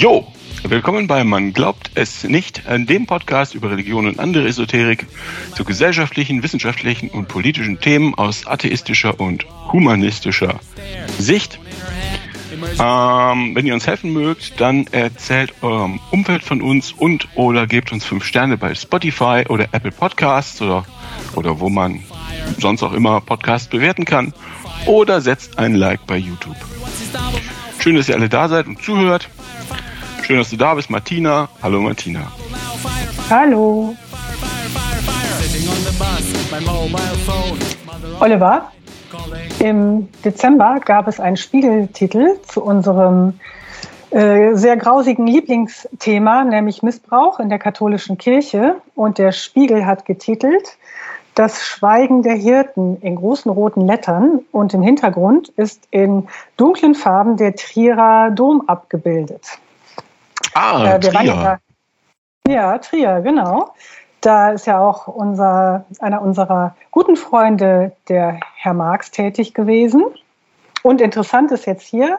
Jo, willkommen bei Man glaubt es nicht, dem Podcast über Religion und andere Esoterik zu gesellschaftlichen, wissenschaftlichen und politischen Themen aus atheistischer und humanistischer Sicht. Ähm, wenn ihr uns helfen mögt, dann erzählt eurem Umfeld von uns und oder gebt uns fünf Sterne bei Spotify oder Apple Podcasts oder, oder wo man sonst auch immer Podcasts bewerten kann oder setzt ein Like bei YouTube. Schön, dass ihr alle da seid und zuhört. Schön, dass du da bist, Martina. Hallo, Martina. Hallo. Oliver, im Dezember gab es einen Spiegeltitel zu unserem äh, sehr grausigen Lieblingsthema, nämlich Missbrauch in der katholischen Kirche. Und der Spiegel hat getitelt Das Schweigen der Hirten in großen roten Lettern und im Hintergrund ist in dunklen Farben der Trierer Dom abgebildet. Ah, äh, Trier. Ja, ja, Trier, genau. Da ist ja auch unser, einer unserer guten Freunde, der Herr Marx, tätig gewesen. Und interessant ist jetzt hier,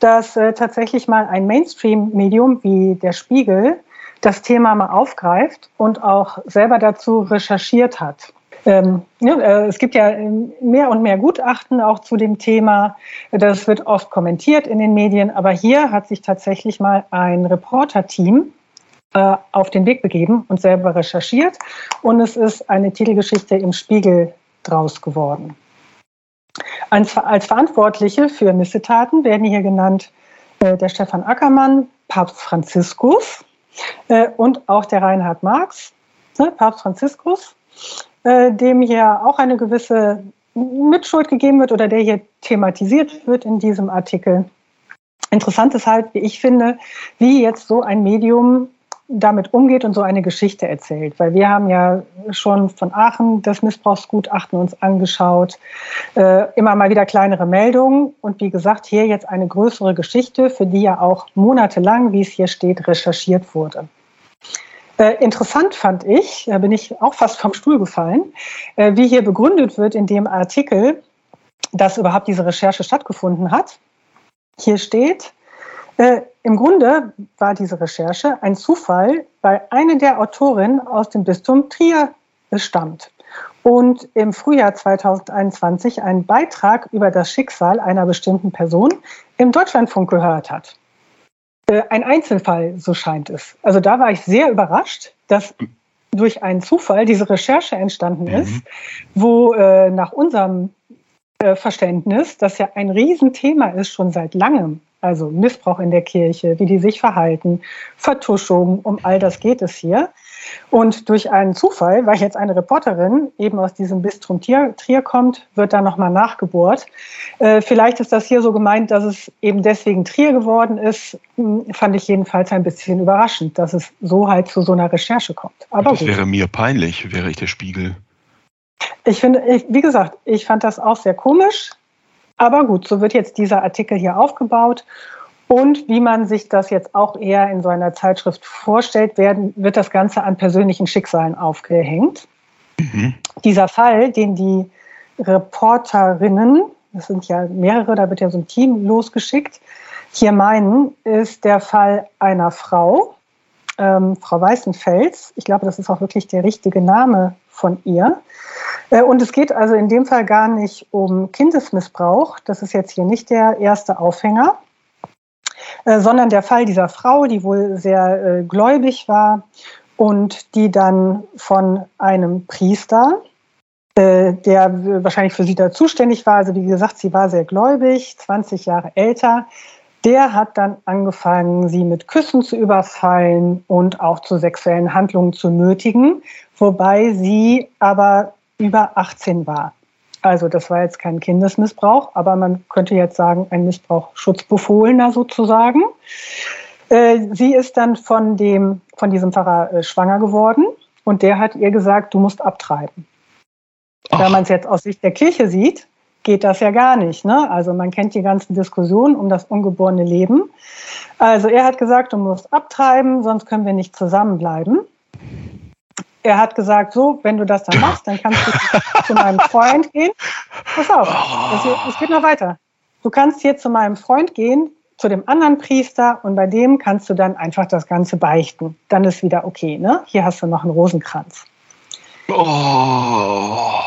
dass äh, tatsächlich mal ein Mainstream-Medium wie der Spiegel das Thema mal aufgreift und auch selber dazu recherchiert hat. Ähm, ja, äh, es gibt ja ähm, mehr und mehr Gutachten auch zu dem Thema. Das wird oft kommentiert in den Medien, aber hier hat sich tatsächlich mal ein Reporter-Team äh, auf den Weg begeben und selber recherchiert. Und es ist eine Titelgeschichte im Spiegel draus geworden. Als, als Verantwortliche für Missetaten werden hier genannt äh, der Stefan Ackermann, Papst Franziskus äh, und auch der Reinhard Marx, ne, Papst Franziskus äh, dem hier auch eine gewisse Mitschuld gegeben wird oder der hier thematisiert wird in diesem Artikel. Interessant ist halt, wie ich finde, wie jetzt so ein Medium damit umgeht und so eine Geschichte erzählt. Weil wir haben ja schon von Aachen das Missbrauchsgutachten uns angeschaut, äh, immer mal wieder kleinere Meldungen und wie gesagt, hier jetzt eine größere Geschichte, für die ja auch monatelang, wie es hier steht, recherchiert wurde. Äh, interessant fand ich, da bin ich auch fast vom Stuhl gefallen, äh, wie hier begründet wird in dem Artikel, dass überhaupt diese Recherche stattgefunden hat. Hier steht, äh, im Grunde war diese Recherche ein Zufall, weil eine der Autorinnen aus dem Bistum Trier stammt und im Frühjahr 2021 einen Beitrag über das Schicksal einer bestimmten Person im Deutschlandfunk gehört hat. Äh, ein Einzelfall, so scheint es. Also da war ich sehr überrascht, dass durch einen Zufall diese Recherche entstanden ist, mhm. wo äh, nach unserem äh, Verständnis das ja ein Riesenthema ist schon seit langem. Also Missbrauch in der Kirche, wie die sich verhalten, Vertuschung, um all das geht es hier. Und durch einen Zufall, weil jetzt eine Reporterin eben aus diesem Bistrum Trier, Trier kommt, wird da nochmal nachgebohrt. Äh, vielleicht ist das hier so gemeint, dass es eben deswegen Trier geworden ist. Hm, fand ich jedenfalls ein bisschen überraschend, dass es so halt zu so einer Recherche kommt. Aber das gut. wäre mir peinlich, wäre ich der Spiegel. Ich finde, ich, wie gesagt, ich fand das auch sehr komisch. Aber gut, so wird jetzt dieser Artikel hier aufgebaut. Und wie man sich das jetzt auch eher in so einer Zeitschrift vorstellt, werden, wird das Ganze an persönlichen Schicksalen aufgehängt. Mhm. Dieser Fall, den die Reporterinnen, das sind ja mehrere, da wird ja so ein Team losgeschickt, hier meinen, ist der Fall einer Frau, ähm, Frau Weißenfels. Ich glaube, das ist auch wirklich der richtige Name von ihr. Äh, und es geht also in dem Fall gar nicht um Kindesmissbrauch. Das ist jetzt hier nicht der erste Aufhänger. Äh, sondern der Fall dieser Frau, die wohl sehr äh, gläubig war und die dann von einem Priester, äh, der wahrscheinlich für sie da zuständig war, also wie gesagt, sie war sehr gläubig, 20 Jahre älter, der hat dann angefangen, sie mit Küssen zu überfallen und auch zu sexuellen Handlungen zu nötigen, wobei sie aber über 18 war. Also das war jetzt kein Kindesmissbrauch, aber man könnte jetzt sagen, ein Missbrauch schutzbefohlener sozusagen. Äh, sie ist dann von, dem, von diesem Pfarrer äh, schwanger geworden und der hat ihr gesagt, du musst abtreiben. Ach. Wenn man es jetzt aus Sicht der Kirche sieht, geht das ja gar nicht. Ne? Also man kennt die ganzen Diskussionen um das ungeborene Leben. Also er hat gesagt, du musst abtreiben, sonst können wir nicht zusammenbleiben er hat gesagt, so, wenn du das dann machst, dann kannst du zu meinem Freund gehen. Pass auf, es geht noch weiter. Du kannst hier zu meinem Freund gehen, zu dem anderen Priester und bei dem kannst du dann einfach das Ganze beichten. Dann ist wieder okay. Ne? Hier hast du noch einen Rosenkranz. Oh.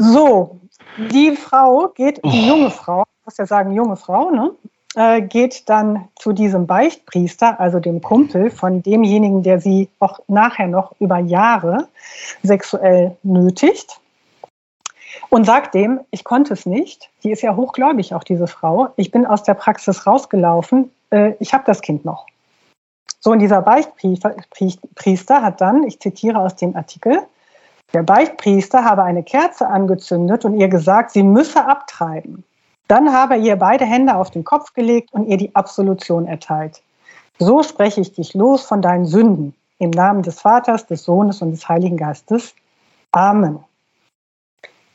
So, die Frau geht, die junge Frau, muss ja sagen junge Frau, ne? Äh, geht dann zu diesem Beichtpriester, also dem Kumpel von demjenigen, der sie auch nachher noch über Jahre sexuell nötigt und sagt dem, ich konnte es nicht. Die ist ja hochgläubig, auch diese Frau. Ich bin aus der Praxis rausgelaufen. Äh, ich habe das Kind noch. So, und dieser Beichtpriester hat dann, ich zitiere aus dem Artikel, der Beichtpriester habe eine Kerze angezündet und ihr gesagt, sie müsse abtreiben. Dann habe ihr beide Hände auf den Kopf gelegt und ihr die Absolution erteilt. So spreche ich dich los von deinen Sünden. Im Namen des Vaters, des Sohnes und des Heiligen Geistes. Amen.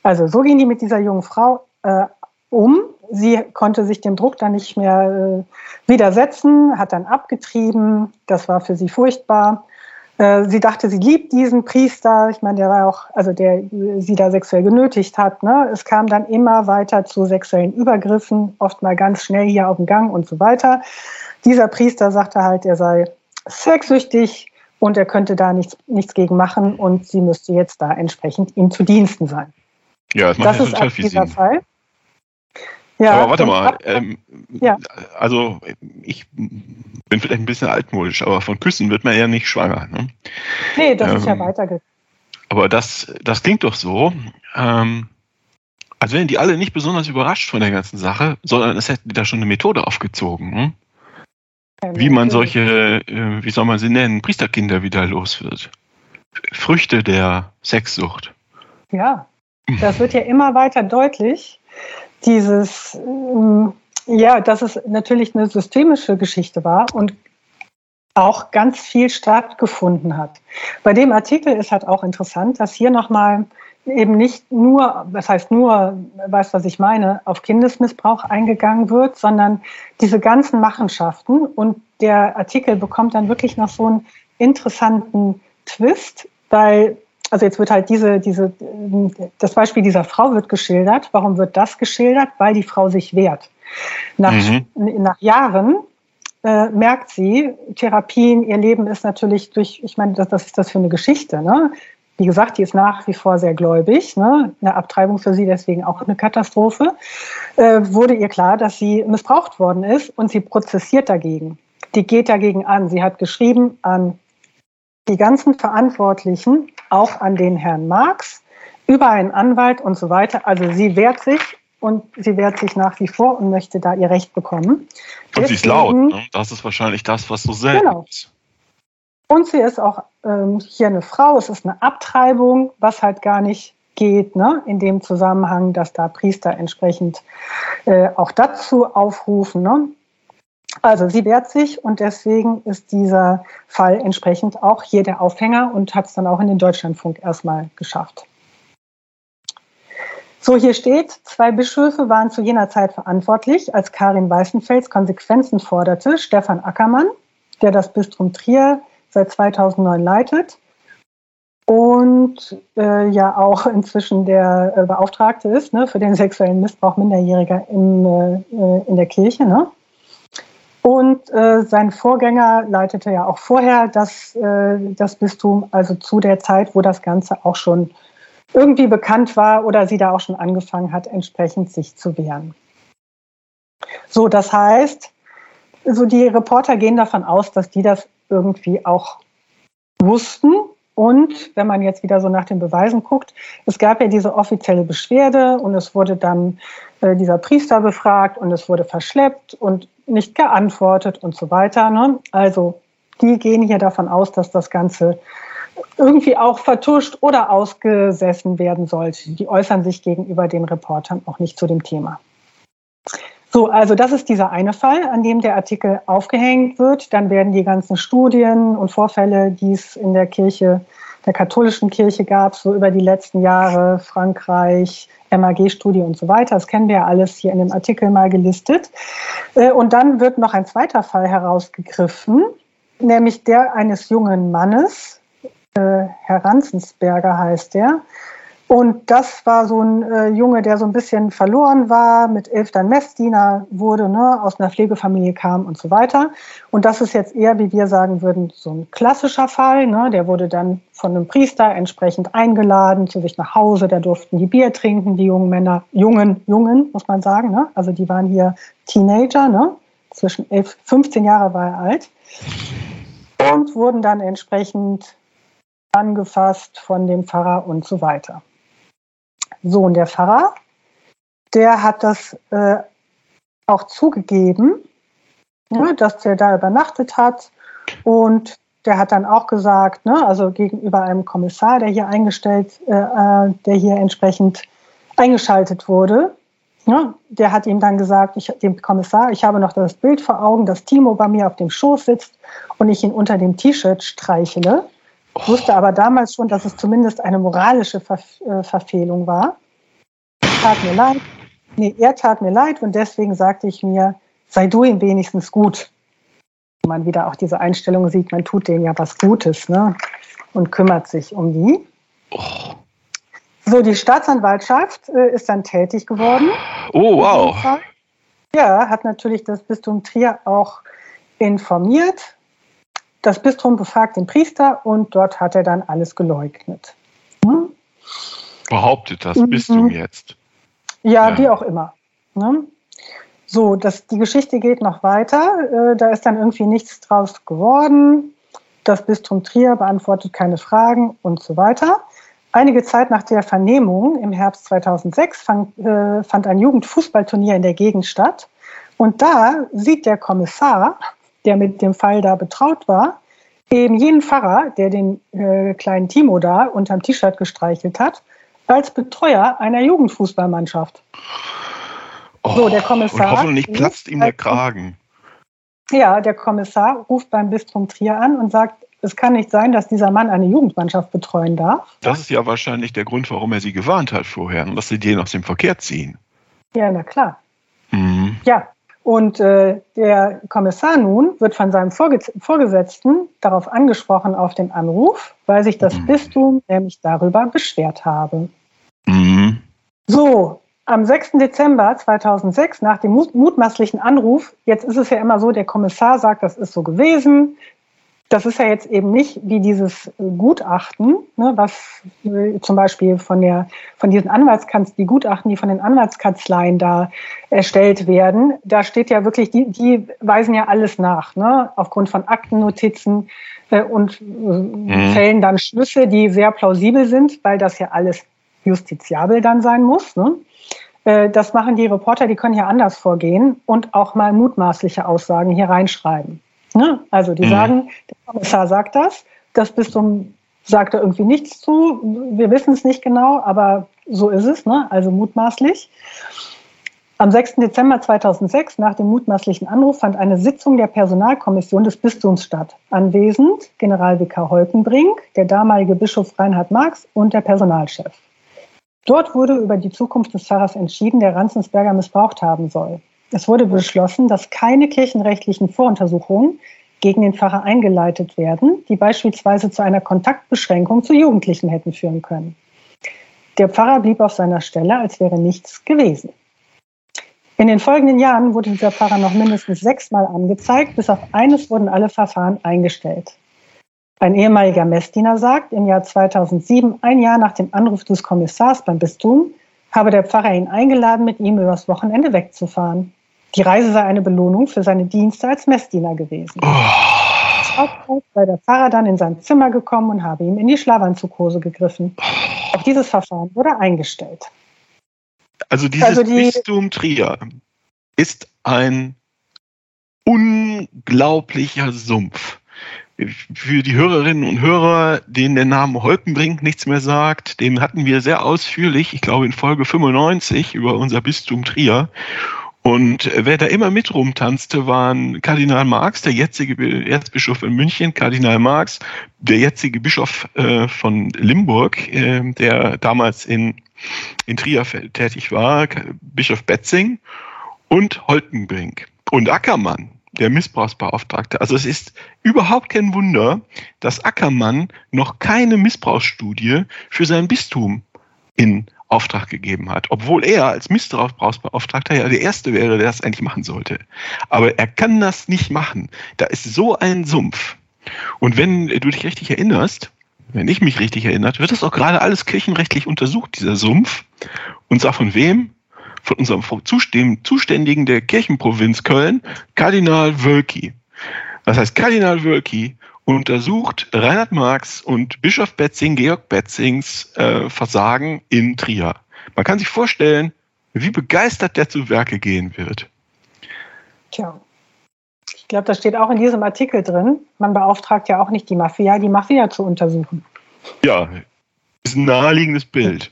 Also so ging die mit dieser jungen Frau äh, um. Sie konnte sich dem Druck dann nicht mehr äh, widersetzen, hat dann abgetrieben. Das war für sie furchtbar. Äh, sie dachte, sie liebt diesen Priester. Ich meine, der war auch, also der sie da sexuell genötigt hat. Ne? Es kam dann immer weiter zu sexuellen Übergriffen, oft mal ganz schnell hier auf dem Gang und so weiter. Dieser Priester sagte halt, er sei sexsüchtig und er könnte da nichts, nichts gegen machen und sie müsste jetzt da entsprechend ihm zu Diensten sein. Ja, das das total viel Sinn. Fall. Ja, aber warte mal, ähm, ja. also ich bin vielleicht ein bisschen altmodisch, aber von Küssen wird man ja nicht schwanger. Ne? Nee, das ähm, ist ja ähm, weitergegangen. Aber das, das klingt doch so, ähm, als wären die alle nicht besonders überrascht von der ganzen Sache, sondern es hätten die da schon eine Methode aufgezogen. Ne? Ja, wie man solche, äh, wie soll man sie nennen, Priesterkinder wieder los wird. Früchte der Sexsucht. Ja, das wird ja immer weiter deutlich, dieses, ähm, ja, dass es natürlich eine systemische Geschichte war und auch ganz viel stattgefunden hat. Bei dem Artikel ist halt auch interessant, dass hier nochmal eben nicht nur, das heißt nur, weißt was ich meine, auf Kindesmissbrauch eingegangen wird, sondern diese ganzen Machenschaften und der Artikel bekommt dann wirklich noch so einen interessanten Twist, weil also jetzt wird halt diese, diese, das Beispiel dieser Frau wird geschildert. Warum wird das geschildert? Weil die Frau sich wehrt. Nach, mhm. nach Jahren äh, merkt sie, Therapien, ihr Leben ist natürlich durch, ich meine, das, das ist das für eine Geschichte, ne? Wie gesagt, die ist nach wie vor sehr gläubig. Ne? Eine Abtreibung für sie deswegen auch eine Katastrophe. Äh, wurde ihr klar, dass sie missbraucht worden ist und sie prozessiert dagegen. Die geht dagegen an. Sie hat geschrieben an die ganzen Verantwortlichen, auch an den Herrn Marx, über einen Anwalt und so weiter. Also sie wehrt sich und sie wehrt sich nach wie vor und möchte da ihr Recht bekommen. Und sie ist laut. Ne? Das ist wahrscheinlich das, was so selten genau. ist. Und sie ist auch ähm, hier eine Frau. Es ist eine Abtreibung, was halt gar nicht geht, ne? in dem Zusammenhang, dass da Priester entsprechend äh, auch dazu aufrufen. Ne? Also sie wehrt sich und deswegen ist dieser Fall entsprechend auch hier der Aufhänger und hat es dann auch in den Deutschlandfunk erstmal geschafft. So, hier steht, zwei Bischöfe waren zu jener Zeit verantwortlich, als Karin Weißenfels Konsequenzen forderte, Stefan Ackermann, der das Bistum Trier seit 2009 leitet und äh, ja auch inzwischen der äh, Beauftragte ist ne, für den sexuellen Missbrauch Minderjähriger in, äh, in der Kirche. Ne? Und äh, sein Vorgänger leitete ja auch vorher das, äh, das Bistum, also zu der Zeit, wo das Ganze auch schon irgendwie bekannt war oder sie da auch schon angefangen hat, entsprechend sich zu wehren. So, das heißt, so die Reporter gehen davon aus, dass die das irgendwie auch wussten. Und wenn man jetzt wieder so nach den Beweisen guckt, es gab ja diese offizielle Beschwerde und es wurde dann dieser Priester befragt und es wurde verschleppt und nicht geantwortet und so weiter. Ne? Also die gehen hier davon aus, dass das Ganze irgendwie auch vertuscht oder ausgesessen werden sollte. Die äußern sich gegenüber den Reportern auch nicht zu dem Thema. So, also das ist dieser eine Fall, an dem der Artikel aufgehängt wird. Dann werden die ganzen Studien und Vorfälle, die es in der Kirche, der katholischen Kirche gab, so über die letzten Jahre, Frankreich, MAG-Studie und so weiter. Das kennen wir ja alles hier in dem Artikel mal gelistet. Äh, und dann wird noch ein zweiter Fall herausgegriffen, nämlich der eines jungen Mannes, äh, Herr Ranzensberger heißt der, Und das war so ein äh, Junge, der so ein bisschen verloren war, mit elf dann Messdiener wurde, ne, aus einer Pflegefamilie kam und so weiter. Und das ist jetzt eher, wie wir sagen würden, so ein klassischer Fall. Ne? Der wurde dann von einem Priester entsprechend eingeladen zu sich nach Hause. Da durften die Bier trinken, die jungen Männer, jungen, jungen, muss man sagen. Ne? Also die waren hier Teenager, ne? zwischen elf, 15 Jahre war er alt. Und wurden dann entsprechend angefasst von dem Pfarrer und so weiter. Sohn der Pfarrer, der hat das äh, auch zugegeben, ne, dass der da übernachtet hat. Und der hat dann auch gesagt, ne, also gegenüber einem Kommissar, der hier eingestellt, äh, äh der hier entsprechend eingeschaltet wurde, ne, der hat ihm dann gesagt, ich, dem Kommissar, ich habe noch das Bild vor Augen, dass Timo bei mir auf dem Schoß sitzt und ich ihn unter dem T-Shirt streichele. Ich wusste aber damals schon, dass es zumindest eine moralische Ver äh, Verfehlung war. Tat mir leid. Nee, er tat mir leid und deswegen sagte ich mir, sei du ihm wenigstens gut. Man wieder auch diese Einstellung sieht, man tut denen ja was Gutes ne? und kümmert sich um die. Oh. So, die Staatsanwaltschaft äh, ist dann tätig geworden. Oh, wow. Ja, hat natürlich das Bistum Trier auch informiert das Bistum befragt den Priester und dort hat er dann alles geleugnet. Hm? Behauptet das mhm. Bistum jetzt? Ja, ja, wie auch immer. Ne? So, das, die Geschichte geht noch weiter. Äh, da ist dann irgendwie nichts draus geworden. Das Bistum Trier beantwortet keine Fragen und so weiter. Einige Zeit nach der Vernehmung im Herbst 2006 fand, äh, fand ein Jugendfußballturnier in der Gegend statt. Und da sieht der Kommissar der mit dem Fall da betraut war, eben jeden Pfarrer, der den äh, kleinen Timo da unterm T-Shirt gestreichelt hat, als Betreuer einer Jugendfußballmannschaft. Oh, so, der Kommissar. Und hoffentlich platzt ihm der Kragen. Ja, der Kommissar ruft beim Bistrum Trier an und sagt, es kann nicht sein, dass dieser Mann eine Jugendmannschaft betreuen darf. Das ist ja wahrscheinlich der Grund, warum er sie gewarnt hat vorher und dass sie den aus dem Verkehr ziehen. Ja, na klar. Mhm. Ja, und äh, der Kommissar nun wird von seinem Vorge Vorgesetzten darauf angesprochen auf den Anruf, weil sich das mhm. Bistum nämlich darüber beschwert habe. Mhm. So, am 6. Dezember 2006, nach dem mutmaßlichen Anruf, jetzt ist es ja immer so, der Kommissar sagt, das ist so gewesen, das ist ja jetzt eben nicht wie dieses Gutachten, ne, was äh, zum Beispiel von der von diesen Anwaltskanzleien, die Gutachten, die von den Anwaltskanzleien da erstellt werden, da steht ja wirklich, die, die weisen ja alles nach, ne, aufgrund von Aktennotizen äh, und äh, mhm. Fällen dann Schlüsse, die sehr plausibel sind, weil das ja alles justiziabel dann sein muss. Ne? Äh, das machen die Reporter, die können hier anders vorgehen und auch mal mutmaßliche Aussagen hier reinschreiben. Ne? Also die mhm. sagen, der Kommissar sagt das, das Bistum sagt da irgendwie nichts zu, wir wissen es nicht genau, aber so ist es, ne? also mutmaßlich. Am 6. Dezember 2006, nach dem mutmaßlichen Anruf, fand eine Sitzung der Personalkommission des Bistums statt. Anwesend Generalvikar Holkenbrink, der damalige Bischof Reinhard Marx und der Personalchef. Dort wurde über die Zukunft des Pfarrers entschieden, der Ranzensberger missbraucht haben soll. Es wurde beschlossen, dass keine kirchenrechtlichen Voruntersuchungen gegen den Pfarrer eingeleitet werden, die beispielsweise zu einer Kontaktbeschränkung zu Jugendlichen hätten führen können. Der Pfarrer blieb auf seiner Stelle, als wäre nichts gewesen. In den folgenden Jahren wurde dieser Pfarrer noch mindestens sechsmal angezeigt, bis auf eines wurden alle Verfahren eingestellt. Ein ehemaliger Messdiener sagt, im Jahr 2007, ein Jahr nach dem Anruf des Kommissars beim Bistum, habe der Pfarrer ihn eingeladen, mit ihm übers Wochenende wegzufahren. Die Reise sei eine Belohnung für seine Dienste als Messdiener gewesen. Oh. sei der Pfarrer dann in sein Zimmer gekommen und habe ihm in die Schlafanzughose gegriffen. Auch dieses Verfahren wurde eingestellt. Also dieses also die, Bistum Trier ist ein unglaublicher Sumpf. Für die Hörerinnen und Hörer, denen der Name Holkenbrink nichts mehr sagt, den hatten wir sehr ausführlich, ich glaube in Folge 95 über unser Bistum Trier. Und wer da immer mit rumtanzte, waren Kardinal Marx, der jetzige Erzbischof in München, Kardinal Marx, der jetzige Bischof äh, von Limburg, äh, der damals in, in Trier tätig war, Bischof Betzing und Holtenbrink und Ackermann, der Missbrauchsbeauftragte. Also es ist überhaupt kein Wunder, dass Ackermann noch keine Missbrauchsstudie für sein Bistum in Auftrag gegeben hat, obwohl er als Missbrauchsbeauftragter ja der Erste wäre, der das eigentlich machen sollte. Aber er kann das nicht machen. Da ist so ein Sumpf. Und wenn du dich richtig erinnerst, wenn ich mich richtig erinnert, wird das auch gerade alles kirchenrechtlich untersucht, dieser Sumpf. Und zwar von wem? Von unserem Zuständigen der Kirchenprovinz Köln, Kardinal Wölki. Das heißt, Kardinal Wölki untersucht Reinhard Marx und Bischof Betzing, Georg Betzings äh, Versagen in Trier. Man kann sich vorstellen, wie begeistert der zu Werke gehen wird. Tja. Ich glaube, das steht auch in diesem Artikel drin. Man beauftragt ja auch nicht die Mafia, die Mafia zu untersuchen. Ja, ist ein naheliegendes Bild.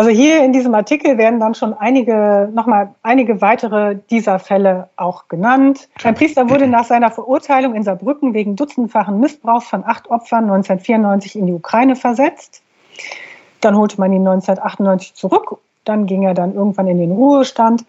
Also hier in diesem Artikel werden dann schon einige, nochmal einige weitere dieser Fälle auch genannt. Ein Priester wurde nach seiner Verurteilung in Saarbrücken wegen dutzendfachen Missbrauchs von acht Opfern 1994 in die Ukraine versetzt. Dann holte man ihn 1998 zurück. Dann ging er dann irgendwann in den Ruhestand.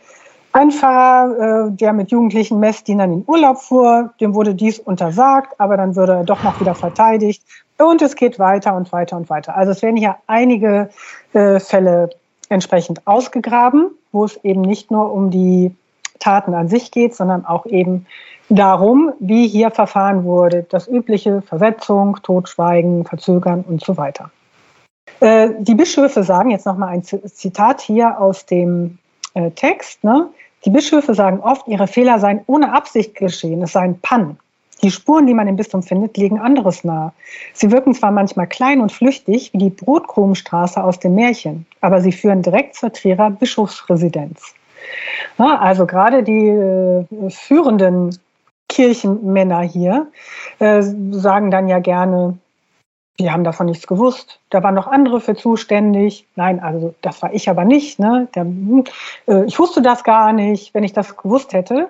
Ein Pfarrer, äh, der mit jugendlichen Messdienern in Urlaub fuhr, dem wurde dies untersagt, aber dann würde er doch noch wieder verteidigt. Und es geht weiter und weiter und weiter. Also es werden hier einige äh, Fälle entsprechend ausgegraben, wo es eben nicht nur um die Taten an sich geht, sondern auch eben darum, wie hier verfahren wurde. Das übliche Versetzung, Totschweigen, Verzögern und so weiter. Äh, die Bischöfe sagen jetzt nochmal ein Zitat hier aus dem äh, Text. Ne? Die Bischöfe sagen oft, ihre Fehler seien ohne Absicht geschehen, es seien Pannen. Die Spuren, die man im Bistum findet, legen anderes nahe. Sie wirken zwar manchmal klein und flüchtig, wie die Brotkrumenstraße aus dem Märchen, aber sie führen direkt zur Trierer Bischofsresidenz. Ja, also gerade die äh, führenden Kirchenmänner hier äh, sagen dann ja gerne, wir haben davon nichts gewusst. Da waren noch andere für zuständig. Nein, also das war ich aber nicht. Ne? Der, äh, ich wusste das gar nicht. Wenn ich das gewusst hätte,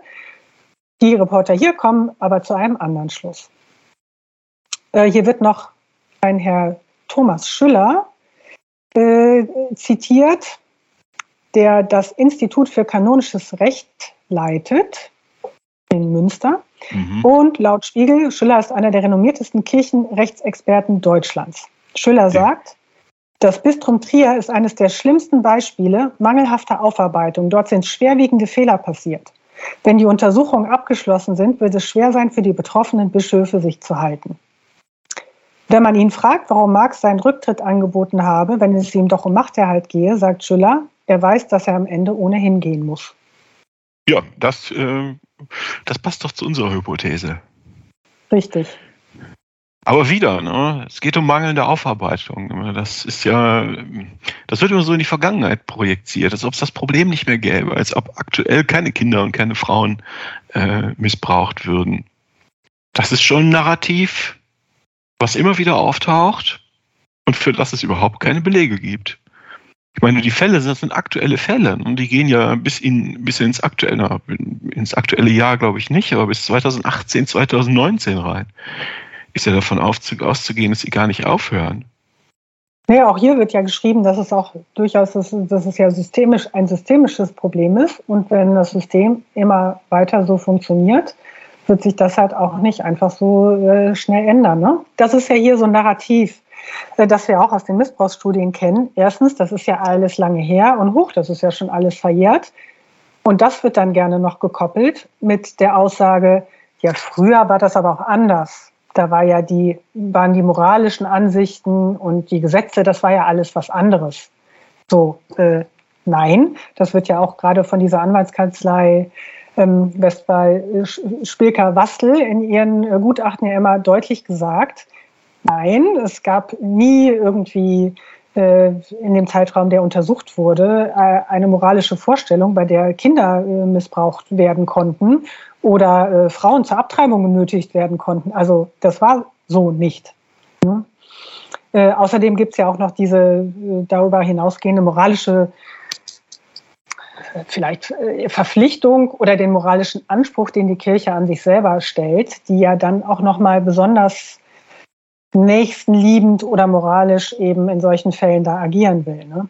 die Reporter hier kommen aber zu einem anderen Schluss. Äh, hier wird noch ein Herr Thomas Schüller äh, zitiert, der das Institut für kanonisches Recht leitet in Münster. Mhm. Und laut Spiegel, Schüller ist einer der renommiertesten Kirchenrechtsexperten Deutschlands. Schüller sagt, das Bistrum Trier ist eines der schlimmsten Beispiele mangelhafter Aufarbeitung. Dort sind schwerwiegende Fehler passiert. Wenn die Untersuchungen abgeschlossen sind, wird es schwer sein, für die betroffenen Bischöfe sich zu halten. Wenn man ihn fragt, warum Marx seinen Rücktritt angeboten habe, wenn es ihm doch um Machterhalt gehe, sagt Schüller, er weiß, dass er am Ende ohnehin gehen muss. Ja, das, äh, das passt doch zu unserer Hypothese. Richtig. Aber wieder, ne? es geht um mangelnde Aufarbeitung. Das ist ja, das wird immer so in die Vergangenheit projiziert, als ob es das Problem nicht mehr gäbe, als ob aktuell keine Kinder und keine Frauen äh, missbraucht würden. Das ist schon ein Narrativ, was immer wieder auftaucht und für das es überhaupt keine Belege gibt. Ich meine, die Fälle das sind aktuelle Fälle und die gehen ja bis, in, bis ins, aktuelle, ins aktuelle Jahr, glaube ich nicht, aber bis 2018, 2019 rein ist ja davon auszugehen, dass sie gar nicht aufhören. Nee, auch hier wird ja geschrieben, dass es auch durchaus, dass es ja systemisch ein systemisches Problem ist. Und wenn das System immer weiter so funktioniert, wird sich das halt auch nicht einfach so äh, schnell ändern. Ne? Das ist ja hier so ein Narrativ, äh, das wir auch aus den Missbrauchsstudien kennen. Erstens, das ist ja alles lange her und hoch, das ist ja schon alles verjährt. Und das wird dann gerne noch gekoppelt mit der Aussage, ja, früher war das aber auch anders da war ja die, waren die moralischen Ansichten und die Gesetze, das war ja alles was anderes. So, äh, nein, das wird ja auch gerade von dieser Anwaltskanzlei ähm, Westphal Spilker Wastel in ihren äh, Gutachten ja immer deutlich gesagt. Nein, es gab nie irgendwie äh, in dem Zeitraum, der untersucht wurde, äh, eine moralische Vorstellung, bei der Kinder äh, missbraucht werden konnten oder Frauen zur Abtreibung genötigt werden konnten. Also das war so nicht. Ne? außerdem gibt es ja auch noch diese darüber hinausgehende moralische vielleicht Verpflichtung oder den moralischen Anspruch, den die Kirche an sich selber stellt, die ja dann auch noch mal besonders nächstenliebend oder moralisch eben in solchen Fällen da agieren will. Ne?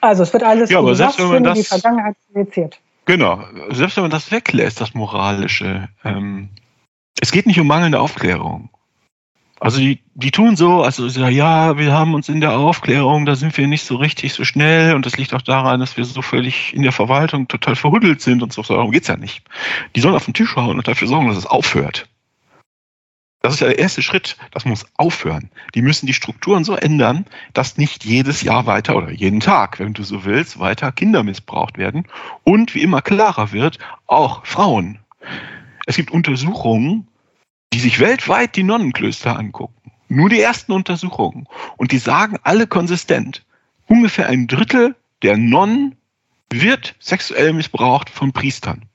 Also es wird alles ja, aber selbst wenn man das, die Vergangenheit projiziert. Genau, selbst wenn man das weglässt, das Moralische. Ähm, es geht nicht um mangelnde Aufklärung. Also die, die tun so, also ja, wir haben uns in der Aufklärung, da sind wir nicht so richtig so schnell und das liegt auch daran, dass wir so völlig in der Verwaltung total verhuddelt sind und so. Darum geht's ja nicht. Die sollen auf den Tisch hauen und dafür sorgen, dass es aufhört. Das ist ja der erste Schritt. Das muss aufhören. Die müssen die Strukturen so ändern, dass nicht jedes Jahr weiter oder jeden Tag, wenn du so willst, weiter Kinder missbraucht werden. Und wie immer klarer wird, auch Frauen. Es gibt Untersuchungen, die sich weltweit die Nonnenklöster angucken. Nur die ersten Untersuchungen. Und die sagen alle konsistent, ungefähr ein Drittel der Nonnen wird sexuell missbraucht von Priestern.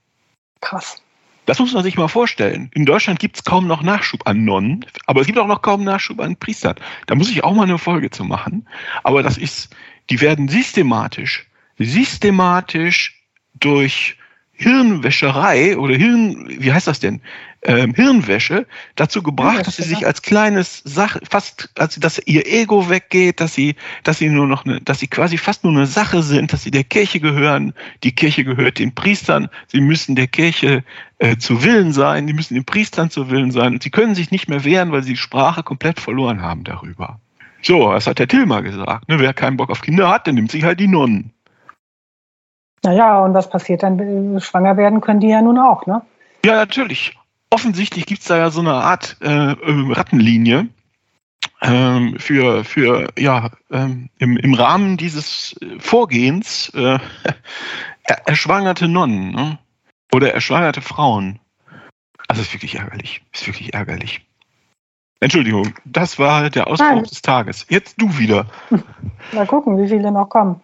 Krass. Das muss man sich mal vorstellen. In Deutschland gibt es kaum noch Nachschub an Nonnen, aber es gibt auch noch kaum Nachschub an Priestern. Da muss ich auch mal eine Folge zu machen. Aber das ist, die werden systematisch, systematisch durch Hirnwäscherei oder Hirn, wie heißt das denn? Ähm, Hirnwäsche dazu gebracht, dass sie sich als kleines Sache, fast, als dass ihr Ego weggeht, dass sie, dass sie nur noch eine, dass sie quasi fast nur eine Sache sind, dass sie der Kirche gehören. Die Kirche gehört den Priestern. Sie müssen der Kirche äh, zu Willen sein. Die müssen den Priestern zu Willen sein. Und sie können sich nicht mehr wehren, weil sie die Sprache komplett verloren haben darüber. So, das hat der Tilma gesagt. Ne? Wer keinen Bock auf Kinder hat, der nimmt sich halt die Nonnen. Naja, und was passiert dann? Schwanger werden können die ja nun auch, ne? Ja, natürlich. Offensichtlich gibt es da ja so eine Art äh, ähm, Rattenlinie ähm, für, für ja, ähm, im, im Rahmen dieses Vorgehens äh, erschwangerte Nonnen ne? oder erschwangerte Frauen. Also ist wirklich ärgerlich. Ist wirklich ärgerlich. Entschuldigung, das war der Ausbruch Nein. des Tages. Jetzt du wieder. Mal gucken, wie viele noch kommen.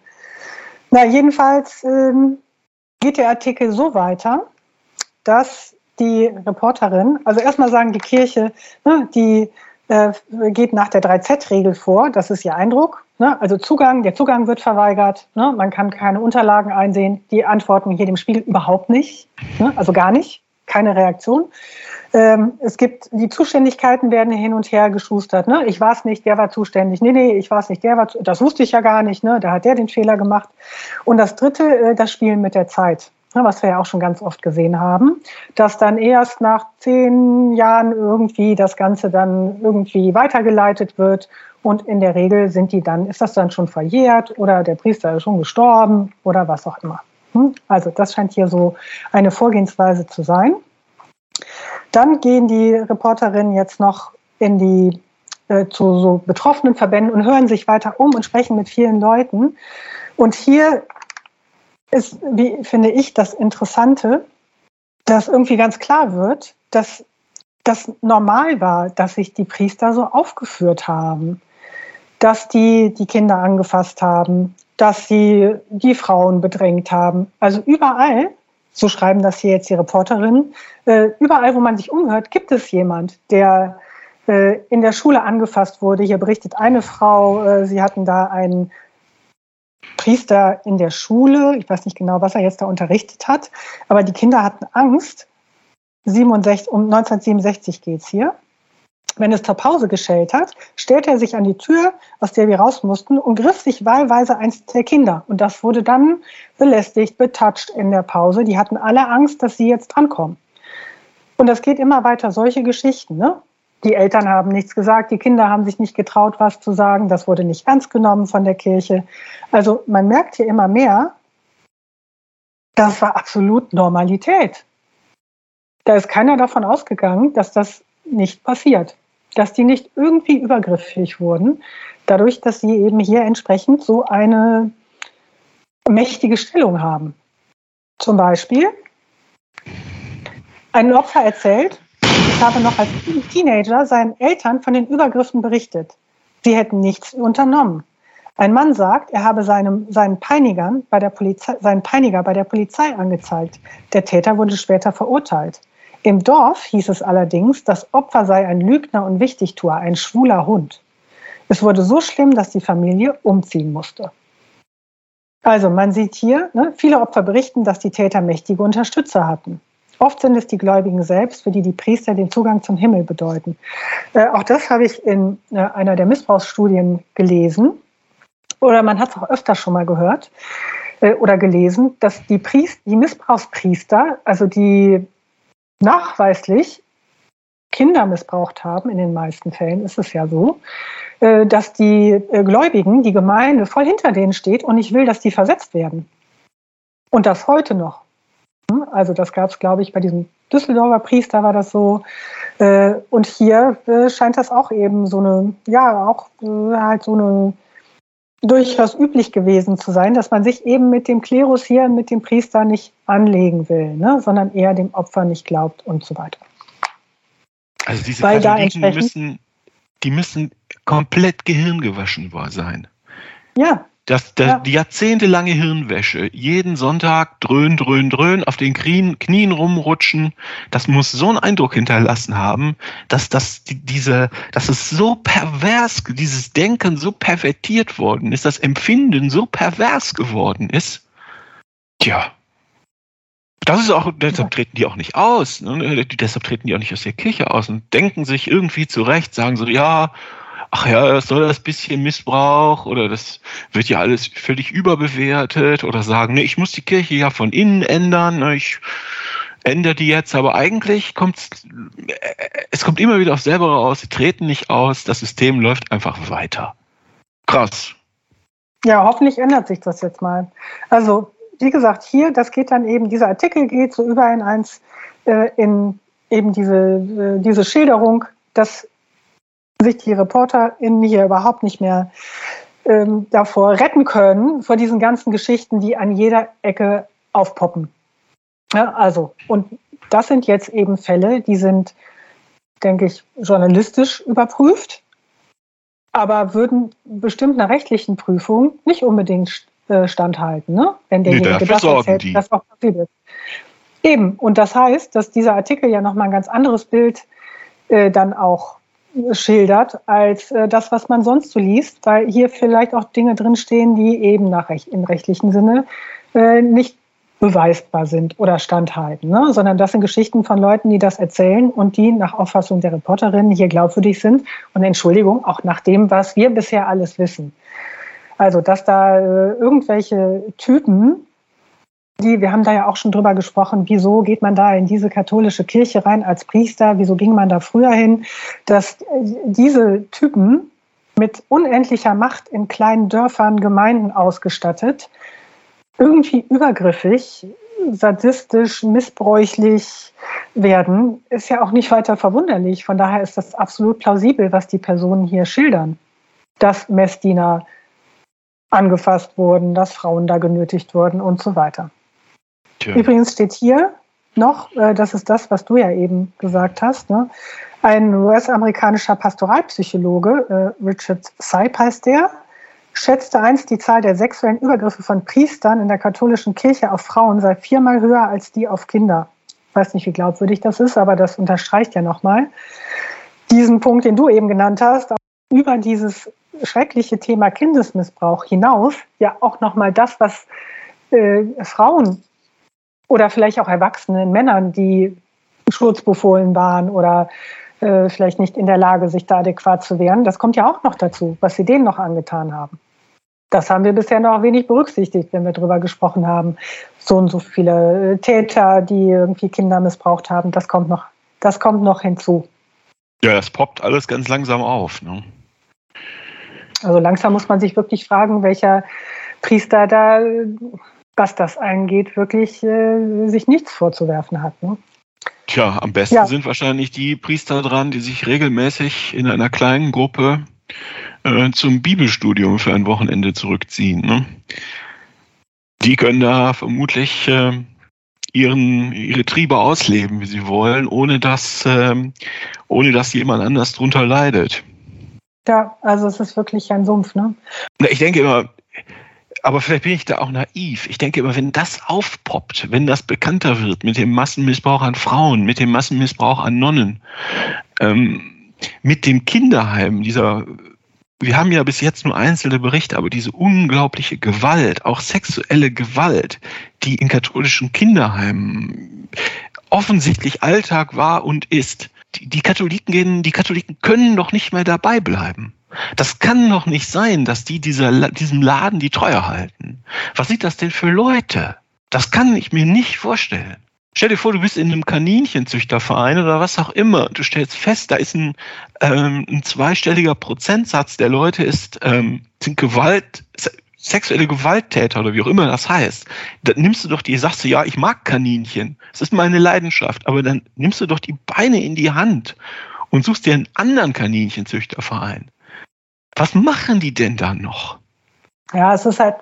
Na, jedenfalls ähm, geht der Artikel so weiter, dass die Reporterin, also erstmal sagen die Kirche, ne, die äh, geht nach der 3Z-Regel vor, das ist ihr Eindruck. Ne? Also Zugang, der Zugang wird verweigert, ne? man kann keine Unterlagen einsehen, die antworten hier dem Spiegel überhaupt nicht, ne? also gar nicht, keine Reaktion. Ähm, es gibt, die Zuständigkeiten werden hin und her geschustert. Ne? Ich weiß nicht, der war zuständig. Nee, nee, ich weiß nicht, der war, das wusste ich ja gar nicht. Ne? Da hat der den Fehler gemacht. Und das dritte, äh, das Spielen mit der Zeit. Ne, was wir ja auch schon ganz oft gesehen haben, dass dann erst nach zehn Jahren irgendwie das Ganze dann irgendwie weitergeleitet wird und in der Regel sind die dann, ist das dann schon verjährt oder der Priester ist schon gestorben oder was auch immer. Hm? Also das scheint hier so eine Vorgehensweise zu sein. Dann gehen die Reporterinnen jetzt noch in die äh, zu so betroffenen Verbänden und hören sich weiter um und sprechen mit vielen Leuten. Und hier ist, wie finde ich, das Interessante, dass irgendwie ganz klar wird, dass das normal war, dass sich die Priester so aufgeführt haben, dass die die Kinder angefasst haben, dass sie die Frauen bedrängt haben. Also überall so schreiben das hier jetzt die Reporterinnen, äh, überall, wo man sich umhört, gibt es jemand, der äh, in der Schule angefasst wurde. Hier berichtet eine Frau, äh, sie hatten da einen Priester in der Schule, ich weiß nicht genau, was er jetzt da unterrichtet hat, aber die Kinder hatten Angst. 67, um 1967 geht's hier wenn es zur Pause geschellt hat, stellte er sich an die Tür, aus der wir raus mussten, und griff sich wahlweise eins der Kinder. Und das wurde dann belästigt, betatscht in der Pause. Die hatten alle Angst, dass sie jetzt drankommen. Und das geht immer weiter, solche Geschichten. Ne? Die Eltern haben nichts gesagt, die Kinder haben sich nicht getraut, was zu sagen. Das wurde nicht ernst genommen von der Kirche. Also man merkt hier immer mehr, das war absolut Normalität. Da ist keiner davon ausgegangen, dass das nicht passiert dass die nicht irgendwie übergriffig wurden, dadurch, dass sie eben hier entsprechend so eine mächtige Stellung haben. Zum Beispiel, ein Opfer erzählt, ich habe noch als Teenager seinen Eltern von den Übergriffen berichtet. Sie hätten nichts unternommen. Ein Mann sagt, er habe seinem, seinen, Peinigern bei der Polizei, seinen Peiniger bei der Polizei angezeigt. Der Täter wurde später verurteilt. Im Dorf hieß es allerdings, das Opfer sei ein Lügner und Wichtigtuer, ein schwuler Hund. Es wurde so schlimm, dass die Familie umziehen musste. Also man sieht hier, ne, viele Opfer berichten, dass die Täter mächtige Unterstützer hatten. Oft sind es die Gläubigen selbst, für die die Priester den Zugang zum Himmel bedeuten. Äh, auch das habe ich in äh, einer der Missbrauchsstudien gelesen. Oder man hat es auch öfter schon mal gehört äh, oder gelesen, dass die, Priester, die Missbrauchspriester, also die nachweislich Kinder missbraucht haben, in den meisten Fällen ist es ja so, äh, dass die äh, Gläubigen, die Gemeinde voll hinter denen steht und ich will, dass die versetzt werden. Und das heute noch. Hm? Also das gab es, glaube ich, bei diesem Düsseldorfer Priester war das so. Äh, und hier scheint das auch eben so eine, ja, auch halt so eine durchaus üblich gewesen zu sein, dass man sich eben mit dem Klerus hier, mit dem Priester nicht anlegen will, ne, sondern eher dem Opfer nicht glaubt und so weiter. Also diese Weil Katholiken müssen, die müssen komplett gehirngewaschen sein. Ja. Das, das, ja. Die jahrzehntelange Hirnwäsche, jeden Sonntag dröhn, dröhn, dröhn, auf den Knien, Knien rumrutschen, das muss so einen Eindruck hinterlassen haben, dass, das, die, diese, dass es so pervers, dieses Denken so pervertiert worden ist, das Empfinden so pervers geworden ist. Tja, das ist auch, deshalb treten die auch nicht aus. Ne? Deshalb treten die auch nicht aus der Kirche aus und denken sich irgendwie zurecht, sagen so, ja, ach ja, soll das bisschen Missbrauch oder das wird ja alles völlig überbewertet oder sagen, ne, ich muss die Kirche ja von innen ändern, ne, ich ändere die jetzt, aber eigentlich kommt es kommt immer wieder auf selber raus, sie treten nicht aus, das System läuft einfach weiter. Krass. Ja, hoffentlich ändert sich das jetzt mal. Also, wie gesagt, hier, das geht dann eben, dieser Artikel geht so über in eins äh, in eben diese, äh, diese Schilderung, dass sich die ReporterInnen hier überhaupt nicht mehr ähm, davor retten können, vor diesen ganzen Geschichten, die an jeder Ecke aufpoppen. Ja, also, und das sind jetzt eben Fälle, die sind, denke ich, journalistisch überprüft, aber würden bestimmt einer rechtlichen Prüfung nicht unbedingt äh, standhalten, ne? wenn derjenige nee, das erzählt, die. das auch passiert ist. Eben, und das heißt, dass dieser Artikel ja nochmal ein ganz anderes Bild äh, dann auch schildert als äh, das, was man sonst so liest, weil hier vielleicht auch Dinge drinstehen, die eben nach Recht, im rechtlichen Sinne äh, nicht beweisbar sind oder standhalten, ne? sondern das sind Geschichten von Leuten, die das erzählen und die nach Auffassung der Reporterinnen hier glaubwürdig sind und Entschuldigung, auch nach dem, was wir bisher alles wissen. Also, dass da äh, irgendwelche Typen die, wir haben da ja auch schon drüber gesprochen, wieso geht man da in diese katholische Kirche rein als Priester, wieso ging man da früher hin, dass diese Typen mit unendlicher Macht in kleinen Dörfern, Gemeinden ausgestattet, irgendwie übergriffig, sadistisch, missbräuchlich werden, ist ja auch nicht weiter verwunderlich. Von daher ist das absolut plausibel, was die Personen hier schildern. Dass Messdiener angefasst wurden, dass Frauen da genötigt wurden und so weiter. Tja. Übrigens steht hier noch, äh, das ist das, was du ja eben gesagt hast, ne? ein US-amerikanischer Pastoralpsychologe, äh, Richard Seip heißt der, schätzte einst, die Zahl der sexuellen Übergriffe von Priestern in der katholischen Kirche auf Frauen sei viermal höher als die auf Kinder. Ich weiß nicht, wie glaubwürdig das ist, aber das unterstreicht ja nochmal diesen Punkt, den du eben genannt hast, über dieses schreckliche Thema Kindesmissbrauch hinaus ja auch nochmal das, was äh, Frauen oder vielleicht auch erwachsenen Männern, die schutzbefohlen waren oder äh, vielleicht nicht in der Lage, sich da adäquat zu wehren. Das kommt ja auch noch dazu, was sie denen noch angetan haben. Das haben wir bisher noch wenig berücksichtigt, wenn wir darüber gesprochen haben. So und so viele äh, Täter, die irgendwie Kinder missbraucht haben, das kommt noch, das kommt noch hinzu. Ja, das poppt alles ganz langsam auf. Ne? Also langsam muss man sich wirklich fragen, welcher Priester da was das angeht, wirklich äh, sich nichts vorzuwerfen hat. Ne? Tja, am besten ja. sind wahrscheinlich die Priester dran, die sich regelmäßig in einer kleinen Gruppe äh, zum Bibelstudium für ein Wochenende zurückziehen. Ne? Die können da vermutlich äh, ihren, ihre Triebe ausleben, wie sie wollen, ohne dass, ähm, ohne dass jemand anders drunter leidet. Ja, also es ist wirklich ein Sumpf, ne? Ich denke immer, aber vielleicht bin ich da auch naiv. Ich denke immer, wenn das aufpoppt, wenn das bekannter wird mit dem Massenmissbrauch an Frauen, mit dem Massenmissbrauch an Nonnen, ähm, mit dem Kinderheim, dieser, wir haben ja bis jetzt nur einzelne Berichte, aber diese unglaubliche Gewalt, auch sexuelle Gewalt, die in katholischen Kinderheimen offensichtlich Alltag war und ist, die, die Katholiken gehen, die Katholiken können doch nicht mehr dabei bleiben. Das kann doch nicht sein, dass die dieser, diesem Laden die Treue halten. Was sind das denn für Leute? Das kann ich mir nicht vorstellen. Stell dir vor, du bist in einem Kaninchenzüchterverein oder was auch immer. Du stellst fest, da ist ein, ähm, ein zweistelliger Prozentsatz der Leute ist, ähm, sind Gewalt, sexuelle Gewalttäter oder wie auch immer das heißt. Dann nimmst du doch die, sagst du, ja, ich mag Kaninchen. Es ist meine Leidenschaft. Aber dann nimmst du doch die Beine in die Hand und suchst dir einen anderen Kaninchenzüchterverein. Was machen die denn da noch? Ja, es ist halt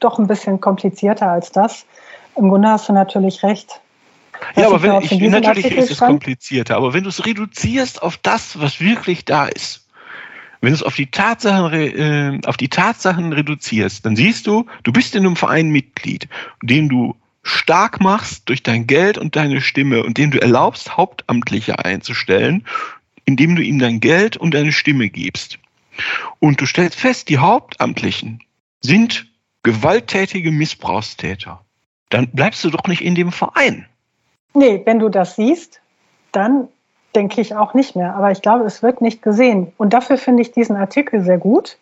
doch ein bisschen komplizierter als das. Im Grunde hast du natürlich recht. Ja, aber wenn ich, natürlich Artikel ist es komplizierter, aber wenn du es reduzierst auf das, was wirklich da ist, wenn du es auf die Tatsachen, äh, auf die Tatsachen reduzierst, dann siehst du, du bist in einem Verein Mitglied, den du stark machst durch dein Geld und deine Stimme und dem du erlaubst, Hauptamtliche einzustellen, indem du ihnen dein Geld und deine Stimme gibst. Und du stellst fest, die Hauptamtlichen sind gewalttätige Missbrauchstäter. Dann bleibst du doch nicht in dem Verein. Nee, wenn du das siehst, dann denke ich auch nicht mehr. Aber ich glaube, es wird nicht gesehen. Und dafür finde ich diesen Artikel sehr gut.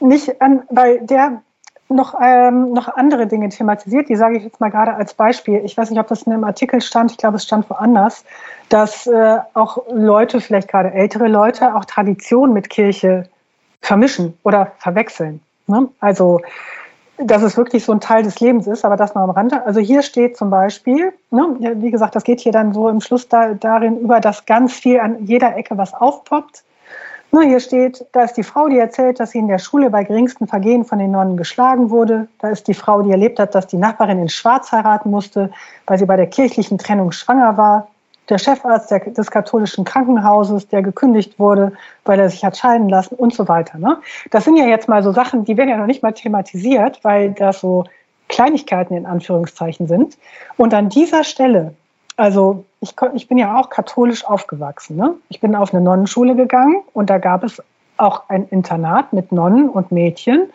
Nicht an, weil der noch, ähm, noch andere Dinge thematisiert, die sage ich jetzt mal gerade als Beispiel. Ich weiß nicht, ob das in einem Artikel stand, ich glaube, es stand woanders, dass äh, auch Leute, vielleicht gerade ältere Leute, auch Tradition mit Kirche vermischen oder verwechseln. Ne? Also dass es wirklich so ein Teil des Lebens ist, aber das noch am Rande. Also hier steht zum Beispiel, ne, wie gesagt, das geht hier dann so im Schluss da, darin über, dass ganz viel an jeder Ecke was aufpoppt. Ne, hier steht, da ist die Frau, die erzählt, dass sie in der Schule bei geringsten Vergehen von den Nonnen geschlagen wurde. Da ist die Frau, die erlebt hat, dass die Nachbarin in Schwarz heiraten musste, weil sie bei der kirchlichen Trennung schwanger war der Chefarzt des katholischen Krankenhauses, der gekündigt wurde, weil er sich hat scheiden lassen und so weiter. Ne? Das sind ja jetzt mal so Sachen, die werden ja noch nicht mal thematisiert, weil das so Kleinigkeiten in Anführungszeichen sind. Und an dieser Stelle, also ich, ich bin ja auch katholisch aufgewachsen. Ne? Ich bin auf eine Nonnenschule gegangen und da gab es auch ein Internat mit Nonnen und Mädchen.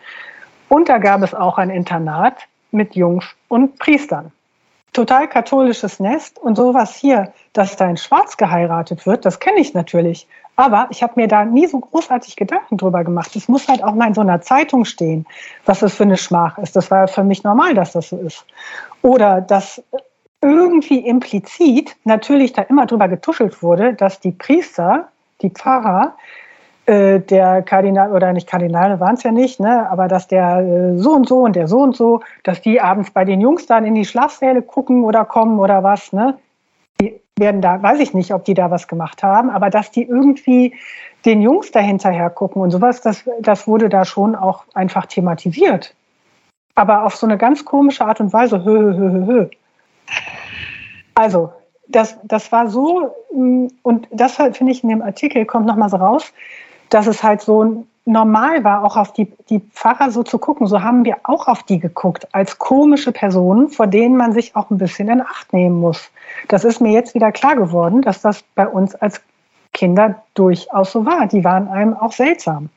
Und da gab es auch ein Internat mit Jungs und Priestern total katholisches Nest und sowas hier, dass da in Schwarz geheiratet wird, das kenne ich natürlich. Aber ich habe mir da nie so großartig Gedanken drüber gemacht. Es muss halt auch mal in so einer Zeitung stehen, was das für eine Schmach ist. Das war für mich normal, dass das so ist. Oder dass irgendwie implizit natürlich da immer drüber getuschelt wurde, dass die Priester, die Pfarrer, äh, der Kardinal oder nicht Kardinale waren es ja nicht, ne, aber dass der äh, so und so und der so und so, dass die abends bei den Jungs dann in die Schlafsäle gucken oder kommen oder was, ne? Die werden da, weiß ich nicht, ob die da was gemacht haben, aber dass die irgendwie den Jungs dahinterher gucken und sowas, das, das wurde da schon auch einfach thematisiert. Aber auf so eine ganz komische Art und Weise, hö, hö, hö, hö. Also, das, das war so, mm, und das finde ich in dem Artikel, kommt nochmal so raus, dass es halt so normal war, auch auf die, die Pfarrer so zu gucken. So haben wir auch auf die geguckt, als komische Personen, vor denen man sich auch ein bisschen in Acht nehmen muss. Das ist mir jetzt wieder klar geworden, dass das bei uns als Kinder durchaus so war. Die waren einem auch seltsam.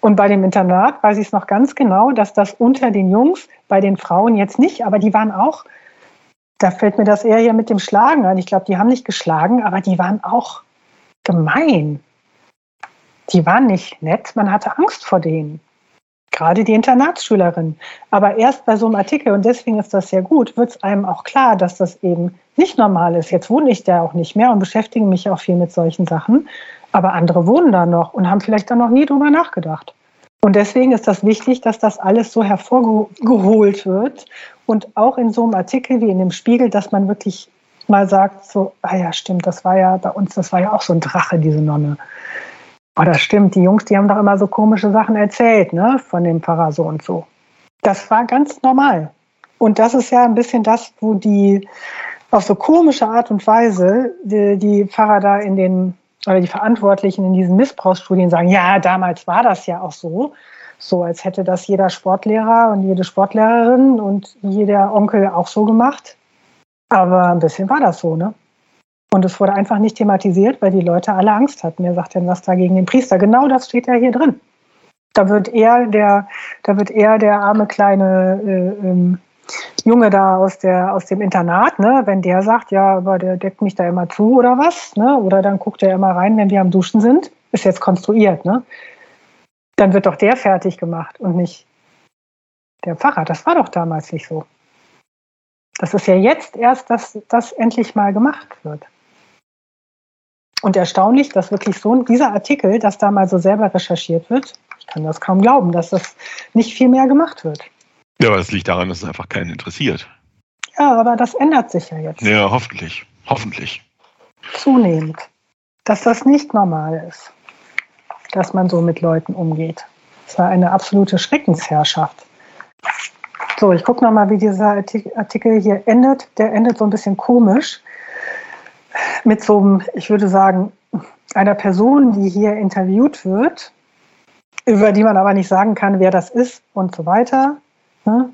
Und bei dem Internat weiß ich es noch ganz genau, dass das unter den Jungs, bei den Frauen jetzt nicht, aber die waren auch, da fällt mir das eher hier mit dem Schlagen an. Ich glaube, die haben nicht geschlagen, aber die waren auch gemein die waren nicht nett, man hatte Angst vor denen. Gerade die Internatsschülerin. Aber erst bei so einem Artikel, und deswegen ist das sehr gut, wird es einem auch klar, dass das eben nicht normal ist. Jetzt wohne ich da auch nicht mehr und beschäftige mich auch viel mit solchen Sachen. Aber andere wohnen da noch und haben vielleicht da noch nie drüber nachgedacht. Und deswegen ist das wichtig, dass das alles so hervorgeholt wird und auch in so einem Artikel wie in dem Spiegel, dass man wirklich mal sagt, so, ah ja, stimmt, das war ja bei uns, das war ja auch so ein Drache, diese Nonne. Oh, das stimmt. Die Jungs, die haben doch immer so komische Sachen erzählt, ne? Von dem Pfarrer so und so. Das war ganz normal. Und das ist ja ein bisschen das, wo die auf so komische Art und Weise die, die Pfarrer da in den oder die Verantwortlichen in diesen Missbrauchsstudien sagen, ja, damals war das ja auch so. So, als hätte das jeder Sportlehrer und jede Sportlehrerin und jeder Onkel auch so gemacht. Aber ein bisschen war das so, ne? Und es wurde einfach nicht thematisiert, weil die Leute alle Angst hatten. Wer sagt denn was da gegen den Priester? Genau das steht ja hier drin. Da wird eher der, da wird eher der arme kleine äh, ähm, Junge da aus, der, aus dem Internat, ne, wenn der sagt, ja, aber der deckt mich da immer zu oder was, ne, oder dann guckt er immer rein, wenn wir am Duschen sind, ist jetzt konstruiert, ne, dann wird doch der fertig gemacht und nicht der Pfarrer. Das war doch damals nicht so. Das ist ja jetzt erst, dass das endlich mal gemacht wird. Und erstaunlich, dass wirklich so dieser Artikel, dass da mal so selber recherchiert wird, ich kann das kaum glauben, dass das nicht viel mehr gemacht wird. Ja, aber es liegt daran, dass es einfach keinen interessiert. Ja, aber das ändert sich ja jetzt. Ja, hoffentlich. Hoffentlich. Zunehmend. Dass das nicht normal ist, dass man so mit Leuten umgeht. Es war eine absolute Schreckensherrschaft. So, ich gucke nochmal, wie dieser Artikel hier endet. Der endet so ein bisschen komisch. Mit so einem, ich würde sagen, einer Person, die hier interviewt wird, über die man aber nicht sagen kann, wer das ist und so weiter. Ne?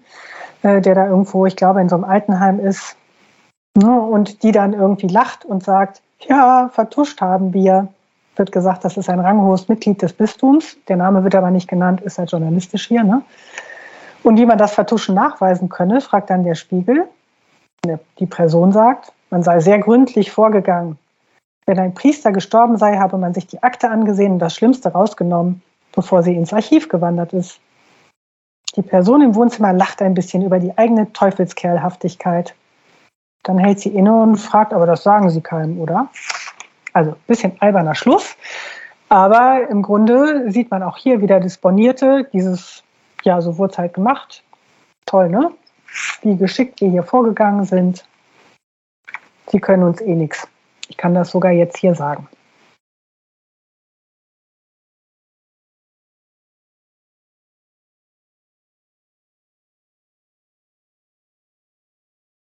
Äh, der da irgendwo, ich glaube, in so einem Altenheim ist. Ne? Und die dann irgendwie lacht und sagt, ja, vertuscht haben wir. Wird gesagt, das ist ein ranghohes Mitglied des Bistums. Der Name wird aber nicht genannt, ist ja journalistisch hier. Ne? Und wie man das Vertuschen nachweisen könne, fragt dann der Spiegel. Die Person sagt, man sei sehr gründlich vorgegangen. Wenn ein Priester gestorben sei, habe man sich die Akte angesehen und das Schlimmste rausgenommen, bevor sie ins Archiv gewandert ist. Die Person im Wohnzimmer lacht ein bisschen über die eigene Teufelskerlhaftigkeit. Dann hält sie inne und fragt, aber das sagen Sie keinem, oder? Also bisschen alberner Schluss. Aber im Grunde sieht man auch hier wieder Disponierte, dieses ja, so wurde es halt gemacht. Toll, ne? Wie geschickt wir hier vorgegangen sind. Sie können uns eh nichts. Ich kann das sogar jetzt hier sagen.